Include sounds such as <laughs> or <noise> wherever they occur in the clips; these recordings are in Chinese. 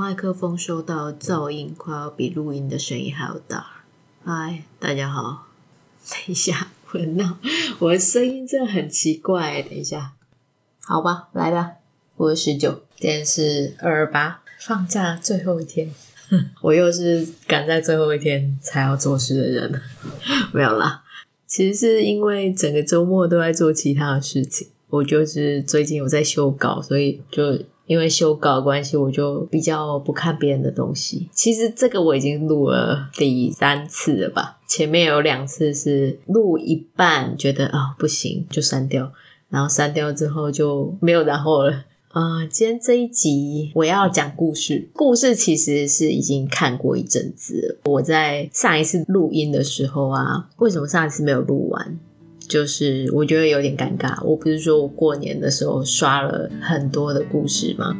麦克风收到噪音，快要比录音的声音还要大。嗨，大家好。<laughs> 等一下，我闹，我的声音真的很奇怪。等一下，好吧，来吧。我是十九，今天是二二八，放假最后一天。<laughs> 我又是赶在最后一天才要做事的人。<laughs> 没有啦，其实是因为整个周末都在做其他的事情。我就是最近有在修稿，所以就。因为修稿关系，我就比较不看别人的东西。其实这个我已经录了第三次了吧，前面有两次是录一半觉得啊、不行就删掉，然后删掉之后就没有然后了。啊、今天这一集我要讲故事，故事其实是已经看过一阵子了。我在上一次录音的时候啊，为什么上一次没有录完？就是我觉得有点尴尬，我不是说我过年的时候刷了很多的故事吗？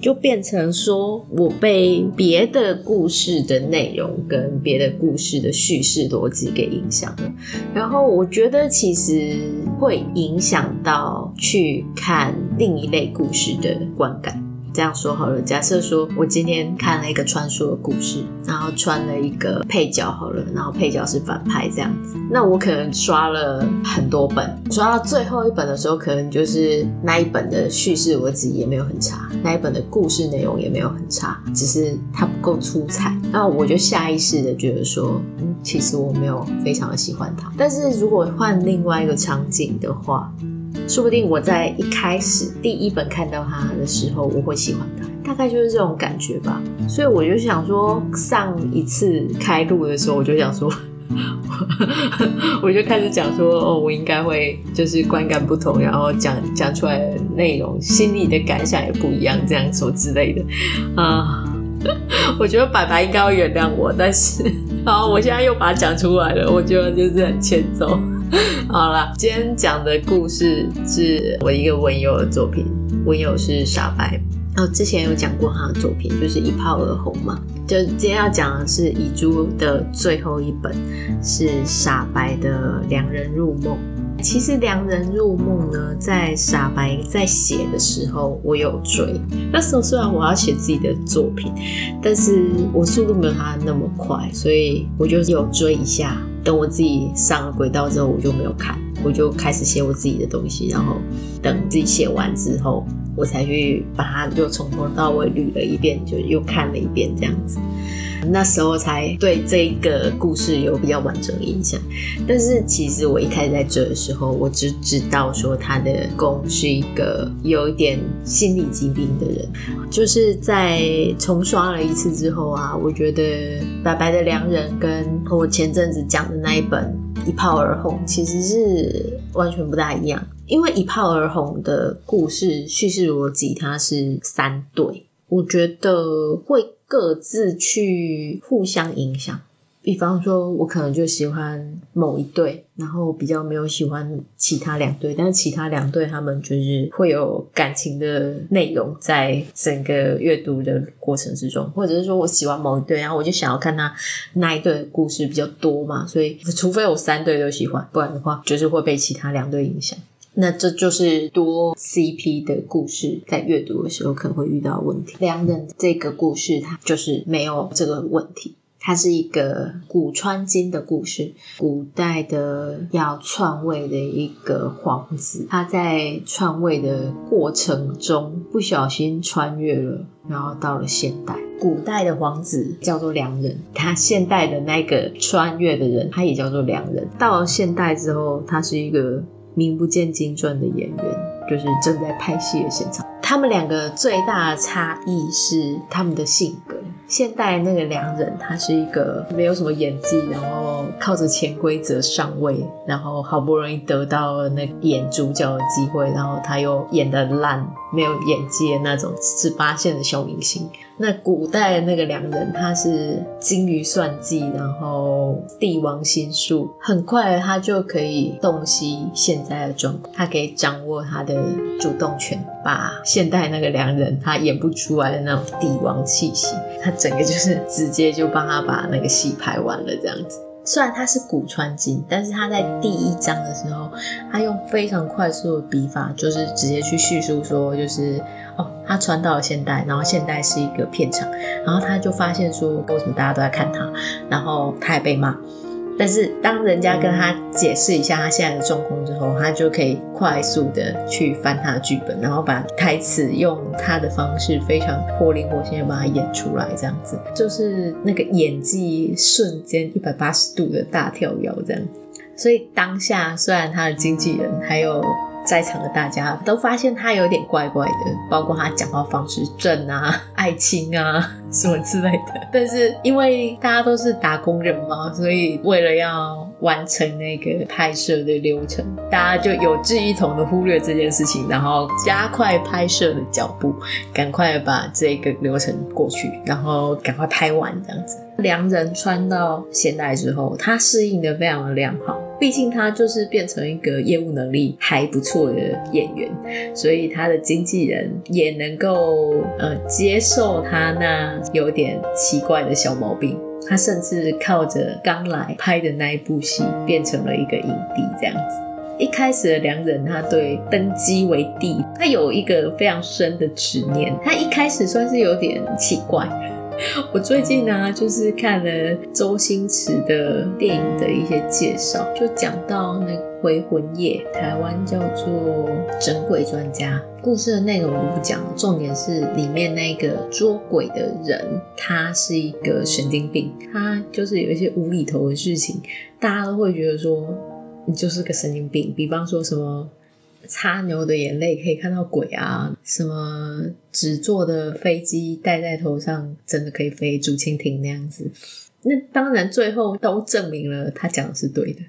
就变成说我被别的故事的内容跟别的故事的叙事逻辑给影响了，然后我觉得其实会影响到去看另一类故事的观感。这样说好了，假设说我今天看了一个传说的故事，然后穿了一个配角好了，然后配角是反派这样子，那我可能刷了很多本，刷到最后一本的时候，可能就是那一本的叙事逻辑也没有很差，那一本的故事内容也没有很差，只是它不够出彩，那我就下意识的觉得说，嗯，其实我没有非常的喜欢它。但是如果换另外一个场景的话，说不定我在一开始第一本看到他的时候，我会喜欢他，大概就是这种感觉吧。所以我就想说，上一次开录的时候，我就想说，<laughs> 我就开始讲说，哦，我应该会就是观感不同，然后讲讲出来的内容，心里的感想也不一样，这样说之类的啊。<laughs> 我觉得白白应该会原谅我，但是，好，我现在又把它讲出来了，我觉得就是很欠揍。<laughs> 好啦，今天讲的故事是我一个文友的作品，文友是傻白。哦，之前有讲过他的作品，就是一炮而红嘛。就今天要讲的是遗珠的最后一本，是傻白的《良人入梦》。其实《良人入梦》呢，在傻白在写的时候，我有追。那时候虽然我要写自己的作品，但是我速度没有他那么快，所以我就有追一下。等我自己上了轨道之后，我就没有看，我就开始写我自己的东西。然后等自己写完之后，我才去把它又从头到尾捋了一遍，就又看了一遍这样子。那时候才对这个故事有比较完整的印象。但是其实我一开始在追的时候，我只知道说他的公是一个有一点心理疾病的人。就是在重刷了一次之后啊，我觉得白白的良人跟我前阵子讲的那一本一炮而红其实是完全不大一样。因为一炮而红的故事叙事逻辑它是三对，我觉得会。各自去互相影响，比方说，我可能就喜欢某一对，然后比较没有喜欢其他两对，但是其他两对他们就是会有感情的内容在整个阅读的过程之中，或者是说我喜欢某一对，然后我就想要看他那一对的故事比较多嘛，所以除非我三对都喜欢，不然的话就是会被其他两对影响。那这就是多 CP 的故事，在阅读的时候可能会遇到问题。两人这个故事，它就是没有这个问题。它是一个古穿今的故事，古代的要篡位的一个皇子，他在篡位的过程中不小心穿越了，然后到了现代。古代的皇子叫做良人，他现代的那个穿越的人，他也叫做良人。到了现代之后，他是一个。名不见经传的演员，就是正在拍戏的现场。他们两个最大的差异是他们的性格。现代那个良人，他是一个没有什么演技，然后靠着潜规则上位，然后好不容易得到了那演主角的机会，然后他又演的烂，没有演技的那种十八线的小明星。那古代那个良人，他是精于算计，然后帝王心术，很快他就可以洞悉现在的状况，他可以掌握他的主动权，把现代那个良人他演不出来的那种帝王气息，他整个就是直接就帮他把那个戏拍完了这样子。虽然他是古穿今，但是他在第一章的时候，他用非常快速的笔法，就是直接去叙述说，就是。哦，他穿到了现代，然后现代是一个片场，然后他就发现说，为什么大家都在看他，然后他也被骂。但是当人家跟他解释一下他现在的状况之后，他就可以快速的去翻他的剧本，然后把台词用他的方式非常活灵活现的把它演出来，这样子就是那个演技瞬间一百八十度的大跳跃，这样。所以当下虽然他的经纪人还有。在场的大家都发现他有点怪怪的，包括他讲话方式正啊、爱亲啊什么之类的。但是因为大家都是打工人嘛，所以为了要完成那个拍摄的流程，大家就有志一同的忽略这件事情，然后加快拍摄的脚步，赶快把这个流程过去，然后赶快拍完这样子。良人穿到现代之后，他适应的非常的良好。毕竟他就是变成一个业务能力还不错的演员，所以他的经纪人也能够呃接受他那有点奇怪的小毛病。他甚至靠着刚来拍的那一部戏，变成了一个影帝这样子。一开始的良人，他对登基为帝，他有一个非常深的执念。他一开始算是有点奇怪。<laughs> 我最近呢、就是看了周星驰的电影的一些介绍，就讲到那个《回魂夜》，台湾叫做《整鬼专家》。故事的内容我不讲，重点是里面那个捉鬼的人，他是一个神经病，他就是有一些无厘头的事情，大家都会觉得说你就是个神经病。比方说什么。擦牛的眼泪可以看到鬼啊！什么纸做的飞机戴在头上真的可以飞，竹蜻蜓那样子。那当然，最后都证明了他讲的是对的。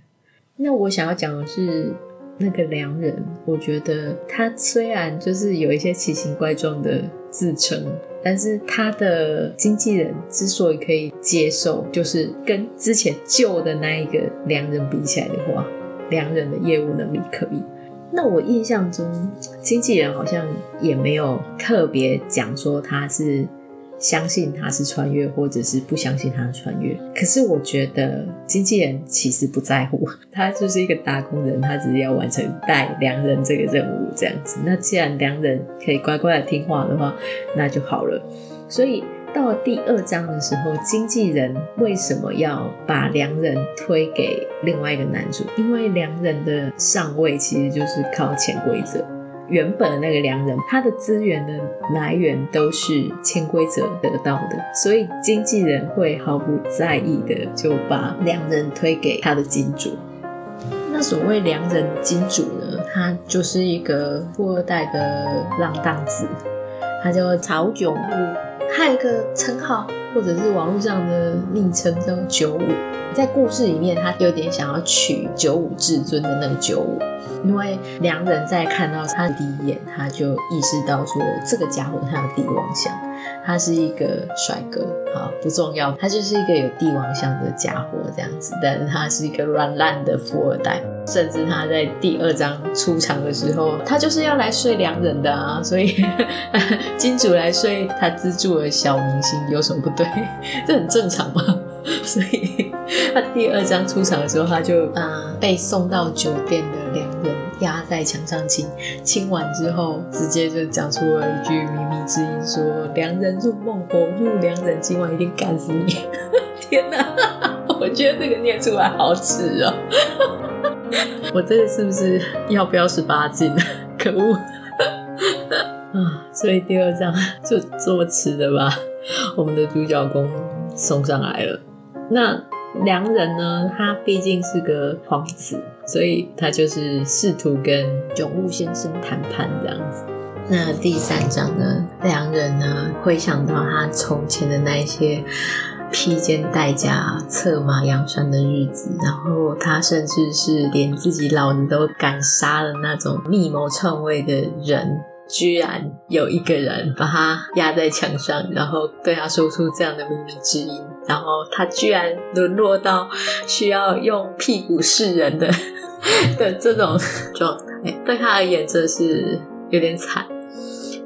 那我想要讲的是那个良人，我觉得他虽然就是有一些奇形怪状的自称，但是他的经纪人之所以可以接受，就是跟之前旧的那一个良人比起来的话，良人的业务能力可以。那我印象中，经纪人好像也没有特别讲说他是相信他是穿越，或者是不相信他穿越。可是我觉得经纪人其实不在乎，<laughs> 他就是一个打工人，他只是要完成带良人这个任务这样子。那既然良人可以乖乖的听话的话，那就好了。所以。到第二章的时候，经纪人为什么要把良人推给另外一个男主？因为良人的上位其实就是靠潜规则。原本的那个良人，他的资源的来源都是潜规则得到的，所以经纪人会毫不在意的就把良人推给他的金主。那所谓良人金主呢，他就是一个富二代的浪荡子，他叫曹炯武。还有一个称号，或者是网络上的昵称叫九五。在故事里面，他有点想要取九五至尊的那个九五，因为良人在看到他的第一眼，他就意识到说这个家伙他有帝王相，他是一个帅哥，好不重要，他就是一个有帝王相的家伙这样子，但是他是一个软烂的富二代。甚至他在第二章出场的时候，他就是要来睡良人的啊，所以 <laughs> 金主来睡他资助的小明星有什么不对？<laughs> 这很正常嘛。<laughs> 所以他第二章出场的时候，他就啊、被送到酒店的良人压在墙上亲，亲完之后直接就讲出了一句靡靡之音，说：“良人入梦，火入良人，今晚一定干死你！” <laughs> 天哪，我觉得这个念出来好耻哦。<laughs> 我这个是不是要不要十八禁？<laughs> 可恶啊！所以第二章就这么迟的吧我们的主角公送上来了。那良人呢？他毕竟是个皇子，所以他就是试图跟炯武先生谈判这样子。那第三章呢？两人呢？回想到他从前的那些。披肩戴甲、策马扬山的日子，然后他甚至是连自己老子都敢杀的那种密谋篡位的人，居然有一个人把他压在墙上，然后对他说出这样的秘密之音，然后他居然沦落到需要用屁股示人的 <laughs> 的这种状态，对他而言真是有点惨。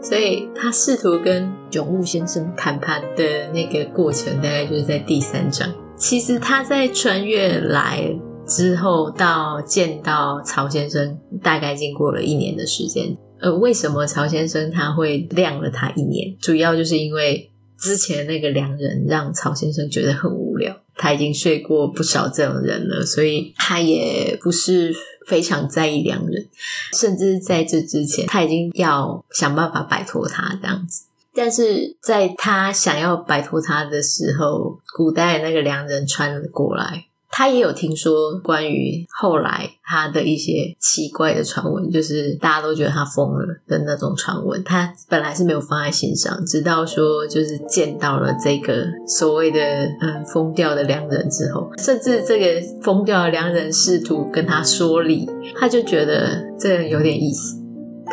所以他试图跟永悟先生谈判的那个过程，大概就是在第三章。其实他在穿越来之后到见到曹先生，大概经过了一年的时间。呃，为什么曹先生他会晾了他一年？主要就是因为之前那个良人让曹先生觉得很无聊，他已经睡过不少这种人了，所以他也不是非常在意良人，甚至在这之前他已经要想办法摆脱他这样子。但是在他想要摆脱他的时候，古代那个良人穿了过来。他也有听说关于后来他的一些奇怪的传闻，就是大家都觉得他疯了的那种传闻。他本来是没有放在心上，直到说就是见到了这个所谓的嗯疯掉的良人之后，甚至这个疯掉的良人试图跟他说理，他就觉得这个有点意思。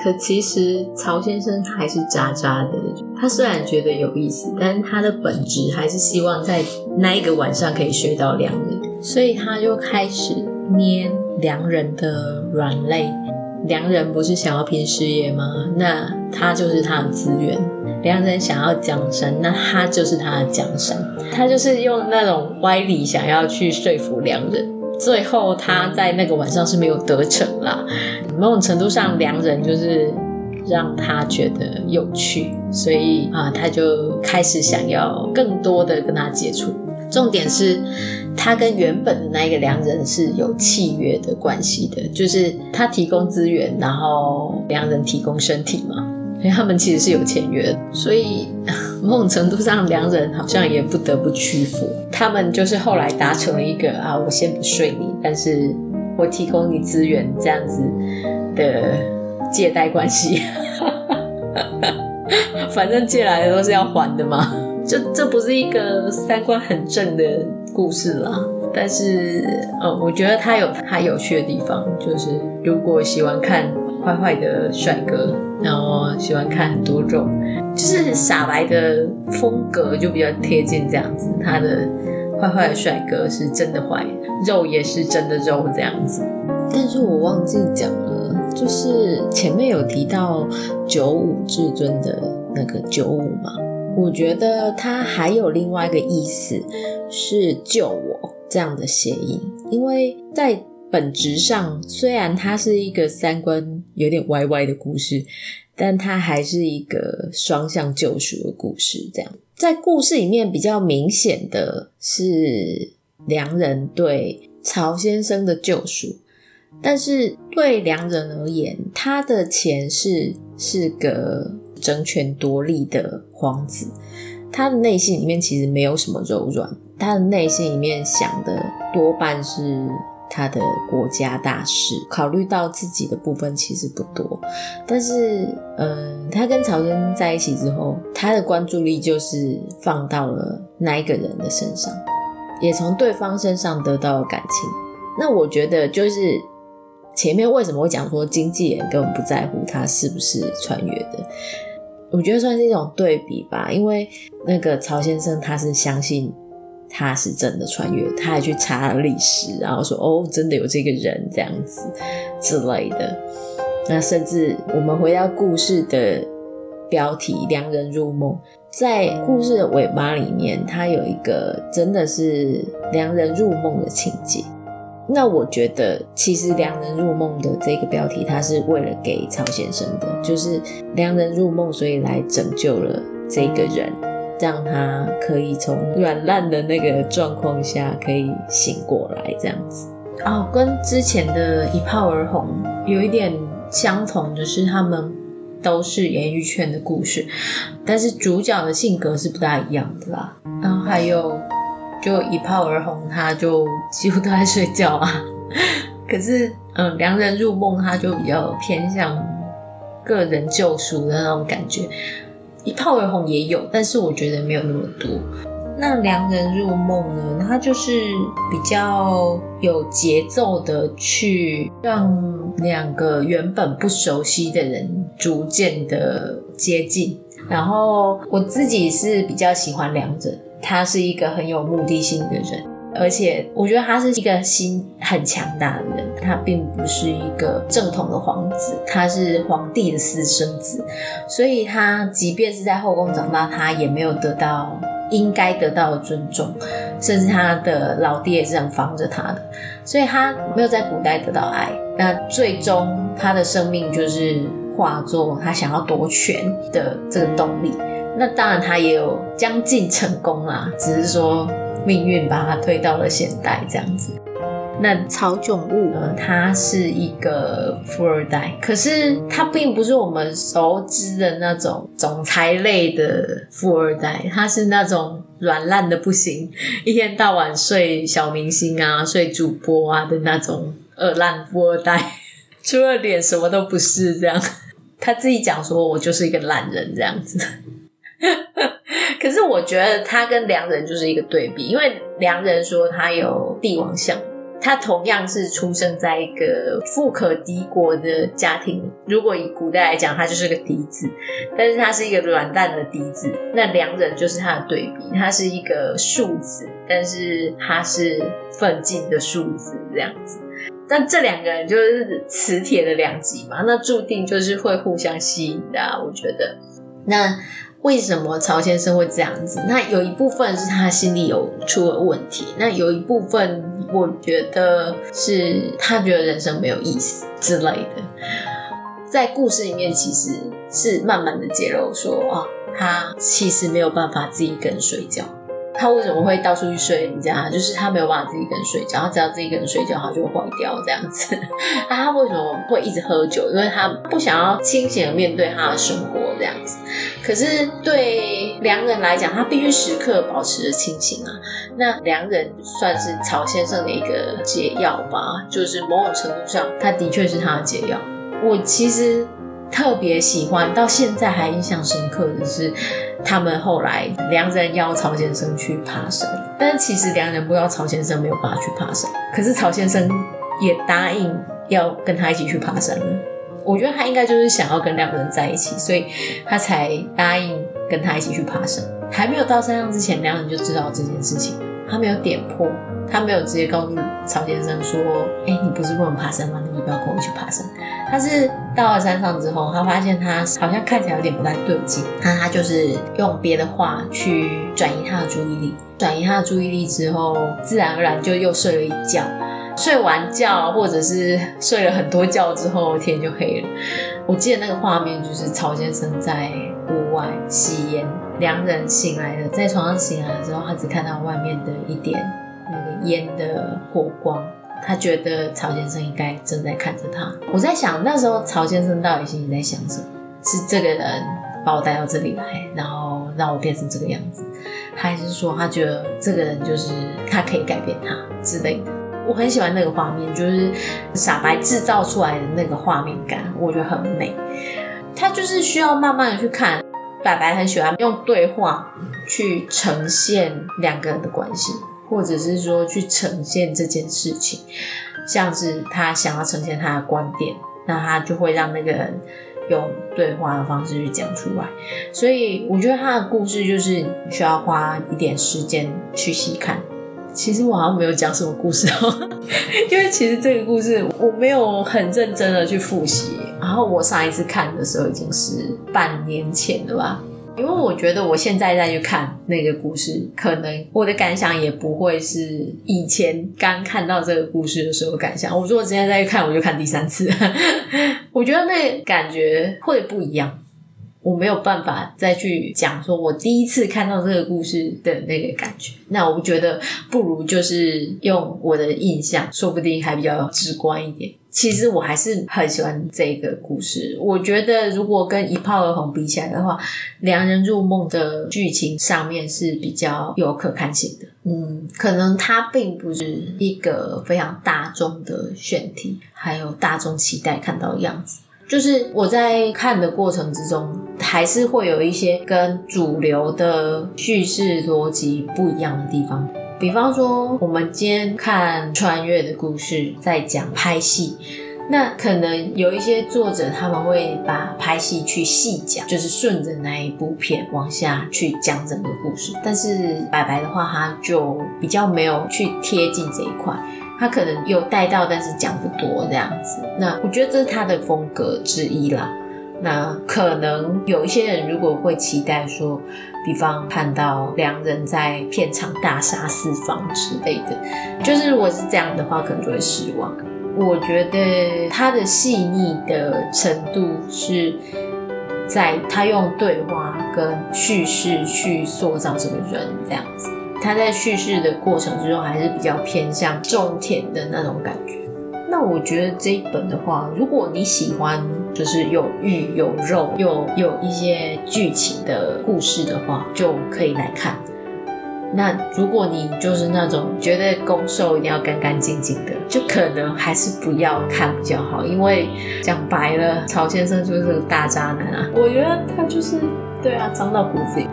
可其实曹先生还是渣渣的。他虽然觉得有意思，但是他的本质还是希望在那一个晚上可以睡到良人。所以他就开始捏良人的软肋。良人不是想要拼事业吗？那他就是他的资源。良人想要江山，那他就是他的江山。他就是用那种歪理想要去说服良人。最后他在那个晚上是没有得逞啦。某种程度上，良人就是让他觉得有趣，所以啊，他就开始想要更多的跟他接触。重点是，他跟原本的那一个良人是有契约的关系的，就是他提供资源，然后良人提供身体嘛，所以他们其实是有签约。所以某种程度上，良人好像也不得不屈服。他们就是后来达成了一个啊，我先不睡你，但是我提供你资源这样子的借贷关系。<laughs> 反正借来的都是要还的嘛。这这不是一个三观很正的故事啦，但是呃，我觉得它有它有趣的地方，就是如果喜欢看坏坏的帅哥，然后喜欢看很多肉，就是傻白的风格就比较贴近这样子。他的坏坏的帅哥是真的坏，肉也是真的肉这样子。但是我忘记讲了，就是前面有提到九五至尊的那个九五嘛。我觉得它还有另外一个意思，是救我这样的谐音，因为在本质上，虽然它是一个三观有点歪歪的故事，但它还是一个双向救赎的故事。这样，在故事里面比较明显的是良人对曹先生的救赎，但是对良人而言，他的前世是个。争权夺利的皇子，他的内心里面其实没有什么柔软，他的内心里面想的多半是他的国家大事，考虑到自己的部分其实不多。但是，嗯，他跟曹真在一起之后，他的关注力就是放到了那一个人的身上，也从对方身上得到了感情。那我觉得就是。前面为什么会讲说经纪人根本不在乎他是不是穿越的？我觉得算是一种对比吧，因为那个曹先生他是相信他是真的穿越，他还去查了历史，然后说哦，真的有这个人这样子之类的。那甚至我们回到故事的标题《良人入梦》，在故事的尾巴里面，它有一个真的是良人入梦的情节。那我觉得，其实良人入梦的这个标题，它是为了给曹先生的，就是良人入梦，所以来拯救了这个人，让他可以从软烂的那个状况下可以醒过来，这样子。哦，跟之前的一炮而红有一点相同，就是他们都是演艺圈的故事，但是主角的性格是不大一样的啦。然后还有。就一炮而红，他就几乎都在睡觉啊。<laughs> 可是，嗯，良人入梦，他就比较偏向个人救赎的那种感觉。一炮而红也有，但是我觉得没有那么多。那良人入梦呢？他就是比较有节奏的去让两个原本不熟悉的人逐渐的接近。然后我自己是比较喜欢良人。他是一个很有目的性的人，而且我觉得他是一个心很强大的人。他并不是一个正统的皇子，他是皇帝的私生子，所以他即便是在后宫长大，他也没有得到应该得到的尊重，甚至他的老爹也是这样防着他的，所以他没有在古代得到爱。那最终他的生命就是化作他想要夺权的这个动力。那当然他也有将近成功啦，只是说命运把他推到了现代这样子。那曹炯悟呢？他是一个富二代，可是他并不是我们熟知的那种总裁类的富二代，他是那种软烂的不行，一天到晚睡小明星啊、睡主播啊的那种二烂富二代，<laughs> 除了脸什么都不是。这样，他自己讲说：“我就是一个懒人。”这样子。<laughs> 可是我觉得他跟良人就是一个对比，因为良人说他有帝王相。他同样是出生在一个富可敌国的家庭，如果以古代来讲，他就是个嫡子，但是他是一个软蛋的嫡子。那良人就是他的对比，他是一个庶子，但是他是奋进的庶子这样子。但这两个人就是磁铁的两极嘛，那注定就是会互相吸引的啊，我觉得。那。为什么曹先生会这样子？那有一部分是他心里有出了问题，那有一部分我觉得是他觉得人生没有意思之类的。在故事里面，其实是慢慢的揭露说，啊，他其实没有办法自己一个人睡觉。他为什么会到处去睡人家？就是他没有办法自己一个人睡觉，他只要自己一个人睡觉，他就会坏掉这样子。那他为什么会一直喝酒？因为他不想要清醒的面对他的生活这样子。可是对良人来讲，他必须时刻保持着清醒啊。那良人算是曹先生的一个解药吧，就是某种程度上，他的确是他的解药。我其实。特别喜欢，到现在还印象深刻的是，他们后来两人邀曹先生去爬山，但其实两人不知道曹先生没有办法去爬山，可是曹先生也答应要跟他一起去爬山了。我觉得他应该就是想要跟两个人在一起，所以他才答应跟他一起去爬山。还没有到山上之前，两人就知道这件事情，他没有点破。他没有直接告诉曹先生说：“哎，你不是不能爬山吗？你不要跟我一起爬山。”他是到了山上之后，他发现他好像看起来有点不太对劲。那他就是用别的话去转移他的注意力，转移他的注意力之后，自然而然就又睡了一觉。睡完觉或者是睡了很多觉之后，天就黑了。我记得那个画面就是曹先生在屋外吸烟，两人醒来了，在床上醒来的时候，他只看到外面的一点。烟的火光，他觉得曹先生应该正在看着他。我在想，那时候曹先生到底心里在想什么？是这个人把我带到这里来，然后让我变成这个样子，还是说他觉得这个人就是他可以改变他之类的？我很喜欢那个画面，就是傻白制造出来的那个画面感，我觉得很美。他就是需要慢慢的去看。白白很喜欢用对话去呈现两个人的关系。或者是说去呈现这件事情，像是他想要呈现他的观点，那他就会让那个人用对话的方式去讲出来。所以我觉得他的故事就是需要花一点时间去细看。其实我好像没有讲什么故事哦，<laughs> 因为其实这个故事我没有很认真的去复习。然后我上一次看的时候已经是半年前了吧。因为我觉得我现在再去看那个故事，可能我的感想也不会是以前刚看到这个故事的时候感想。我如果今天再去看，我就看第三次，<laughs> 我觉得那感觉会不一样。我没有办法再去讲说我第一次看到这个故事的那个感觉。那我觉得不如就是用我的印象，说不定还比较直观一点。其实我还是很喜欢这个故事。我觉得如果跟一炮而红比起来的话，良人入梦的剧情上面是比较有可看性的。嗯，可能它并不是一个非常大众的选题，还有大众期待看到的样子。就是我在看的过程之中，还是会有一些跟主流的叙事逻辑不一样的地方。比方说，我们今天看穿越的故事，在讲拍戏，那可能有一些作者他们会把拍戏去细讲，就是顺着那一部片往下去讲整个故事。但是白白的话，他就比较没有去贴近这一块，他可能有带到，但是讲不多这样子。那我觉得这是他的风格之一啦。那可能有一些人如果会期待说，比方看到两人在片场大杀四方之类的，就是如果是这样的话，可能就会失望。我觉得他的细腻的程度是在他用对话跟叙事去塑造这个人这样子。他在叙事的过程之中还是比较偏向种田的那种感觉。那我觉得这一本的话，如果你喜欢就是有玉有肉又有一些剧情的故事的话，就可以来看。那如果你就是那种觉得攻受一定要干干净净的，就可能还是不要看比较好，因为讲白了，曹先生就是个大渣男啊。我觉得他就是对啊，脏到骨子里，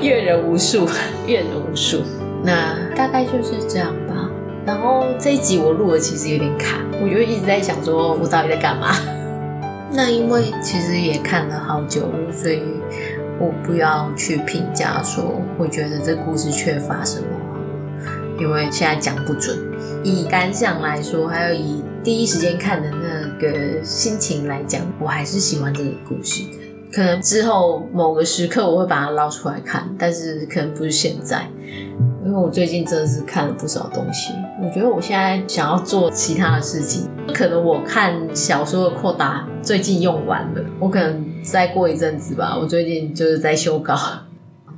阅人无数，阅人无数。那大概就是这样吧。然后这一集我录的其实有点卡，我就一直在想说，我到底在干嘛？<laughs> 那因为其实也看了好久了，所以。我不要去评价说，我觉得这故事缺乏什么，因为现在讲不准。以感想来说，还有以第一时间看的那个心情来讲，我还是喜欢这个故事。可能之后某个时刻我会把它捞出来看，但是可能不是现在。因为我最近真的是看了不少东西，我觉得我现在想要做其他的事情。可能我看小说的扩大最近用完了，我可能再过一阵子吧。我最近就是在修稿，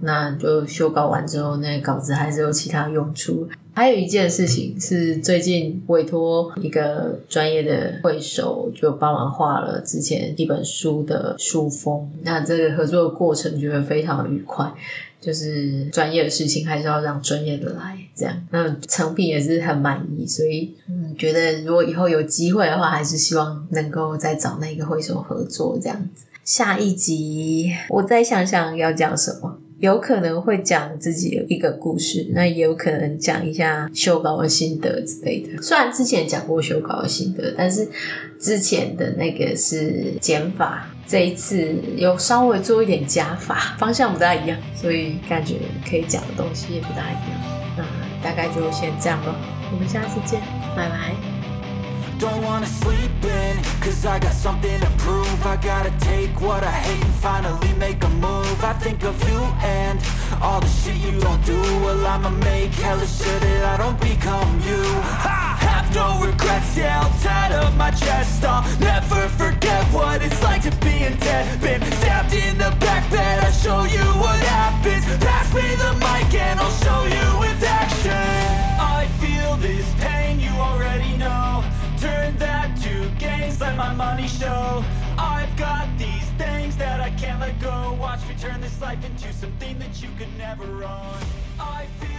那就修稿完之后，那些稿子还是有其他用处。还有一件事情是最近委托一个专业的绘手，就帮忙画了之前一本书的书封。那这个合作的过程就会非常愉快。就是专业的事情还是要让专业的来，这样，那成品也是很满意，所以嗯，觉得如果以后有机会的话，还是希望能够再找那个绘手合作这样子。下一集我再想想要讲什么。有可能会讲自己的一个故事，那也有可能讲一下修稿的心得之类的。虽然之前讲过修稿的心得，但是之前的那个是减法，这一次有稍微做一点加法，方向不大一样，所以感觉可以讲的东西也不大一样。那大概就先这样了，我们下次见，拜拜。Take what I hate and finally make a move. I think of you and all the shit you don't do. Well I'ma make hella sure that I don't become you. I have no regrets, yeah I'll tie up my chest. I'll never forget what it's like to be in debt. Been stabbed in the back bed, I'll show you what happens. Pass me the mic and I'll show you with action. I feel this pain, you already know. Turn that to gains, let my money show. I've got these things that I can't let go. Watch me turn this life into something that you could never own. I feel